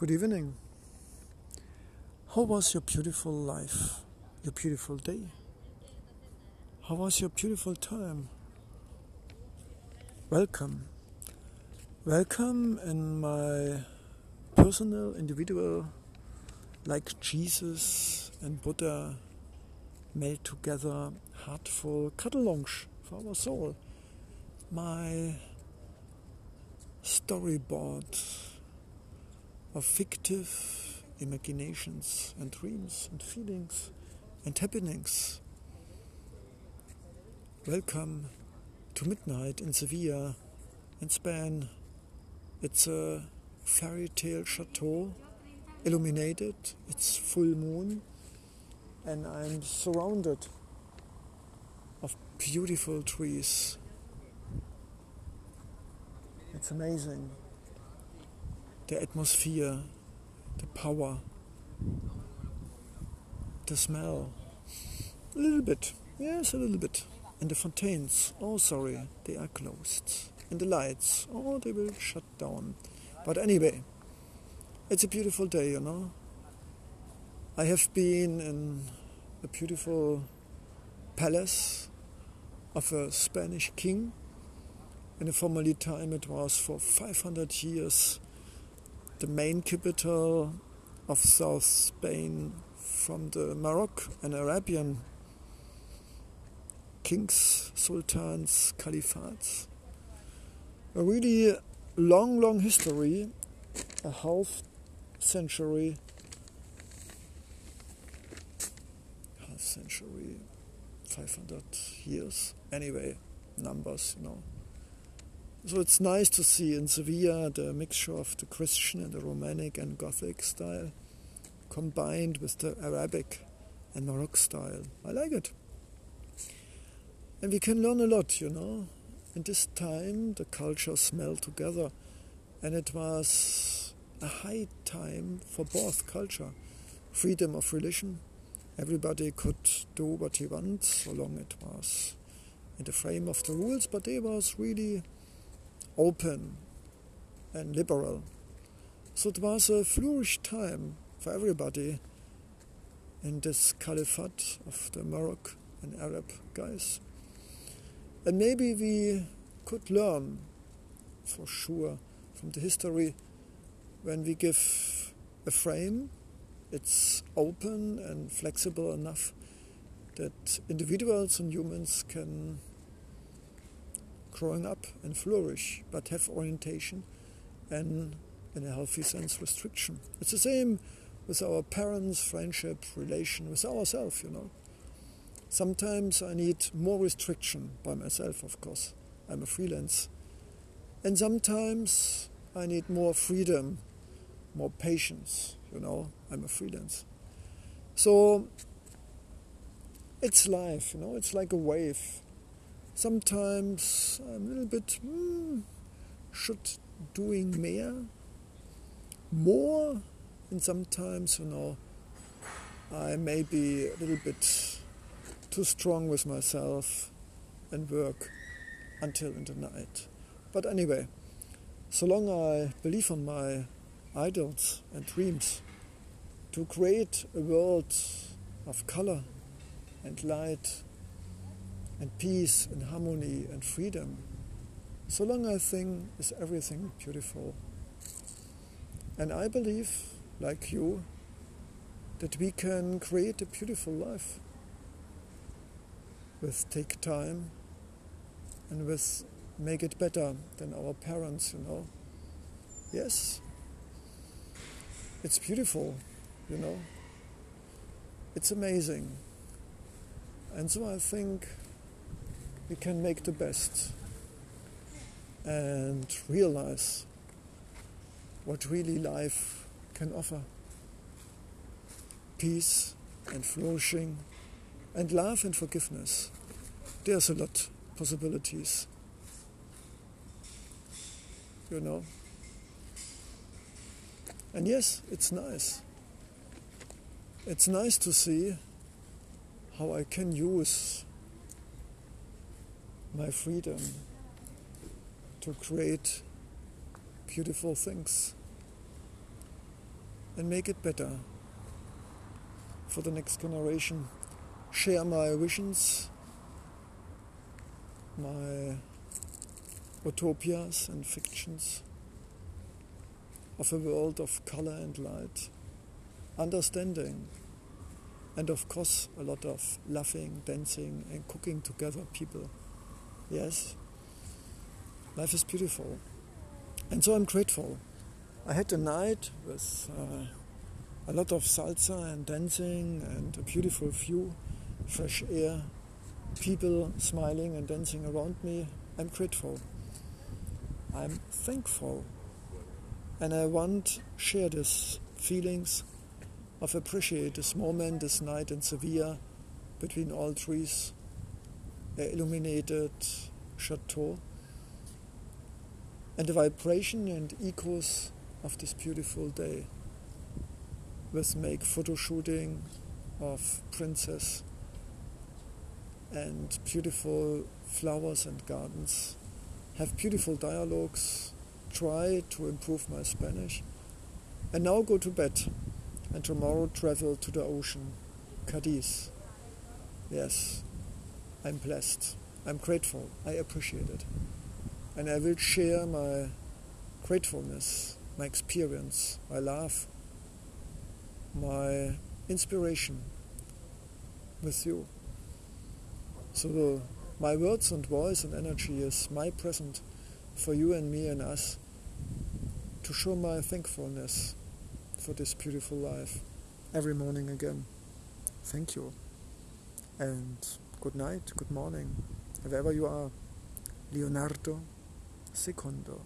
Good evening. How was your beautiful life, your beautiful day? How was your beautiful time? Welcome. Welcome in my personal, individual, like Jesus and Buddha made together heartful cuddle lounge for our soul. My storyboard of fictive imaginations and dreams and feelings and happenings. Welcome to midnight in Sevilla in Spain. It's a fairy tale chateau, illuminated, it's full moon, and I'm surrounded of beautiful trees. It's amazing the atmosphere, the power, the smell. A little bit, yes, a little bit. And the fountains, oh, sorry, they are closed. And the lights, oh, they will shut down. But anyway, it's a beautiful day, you know. I have been in a beautiful palace of a Spanish king. In a formerly time, it was for 500 years the main capital of South Spain from the Moroccan and Arabian kings, sultans, caliphs. A really long, long history, a half century, half century, 500 years. Anyway, numbers, you know. So it's nice to see in Sevilla the mixture of the Christian and the Romantic and Gothic style combined with the Arabic and Moroccan style. I like it. And we can learn a lot, you know. In this time, the cultures smell together, and it was a high time for both culture. Freedom of religion. Everybody could do what he wants, so long it was in the frame of the rules, but it was really open and liberal. So it was a flourish time for everybody in this caliphate of the Moroccan and Arab guys. And maybe we could learn for sure from the history when we give a frame, it's open and flexible enough that individuals and humans can growing up and flourish, but have orientation and, in a healthy sense, restriction. It's the same with our parents, friendship, relation with ourselves, you know. Sometimes I need more restriction by myself, of course. I'm a freelance. And sometimes I need more freedom, more patience, you know. I'm a freelance. So it's life, you know, it's like a wave sometimes I'm a little bit hmm, should doing more, more, and sometimes you know I may be a little bit too strong with myself and work until in the night. But anyway, so long I believe on my ideals and dreams to create a world of color and light and peace and harmony and freedom. So long I think is everything beautiful. And I believe, like you, that we can create a beautiful life with take time and with make it better than our parents, you know. Yes, it's beautiful, you know. It's amazing. And so I think we can make the best and realize what really life can offer peace and flourishing and love and forgiveness. There's a lot possibilities. You know. And yes, it's nice. It's nice to see how I can use my freedom to create beautiful things. and make it better for the next generation. Share my visions, my utopias and fictions of a world of color and light, understanding, and of course a lot of laughing, dancing, and cooking together people. Yes, life is beautiful. And so I'm grateful. I had a night with uh, a lot of salsa and dancing and a beautiful view, fresh air, people smiling and dancing around me. I'm grateful. I'm thankful. And I want to share these feelings of appreciate this moment, this night in Sevilla between all trees, illuminated chateau. And the vibration and echoes of this beautiful day with make photo shooting of princess and beautiful flowers and gardens. Have beautiful dialogues. Try to improve my spanish. And now go to bed. And tomorrow travel to the ocean. Cadiz. Yes i'm blessed i'm grateful i appreciate it and I will share my gratefulness, my experience, my love, my inspiration with you. So my words and voice and energy is my present for you and me and us to show my thankfulness for this beautiful life every morning again. Thank you. And good night, good morning, wherever you are. Leonardo secondo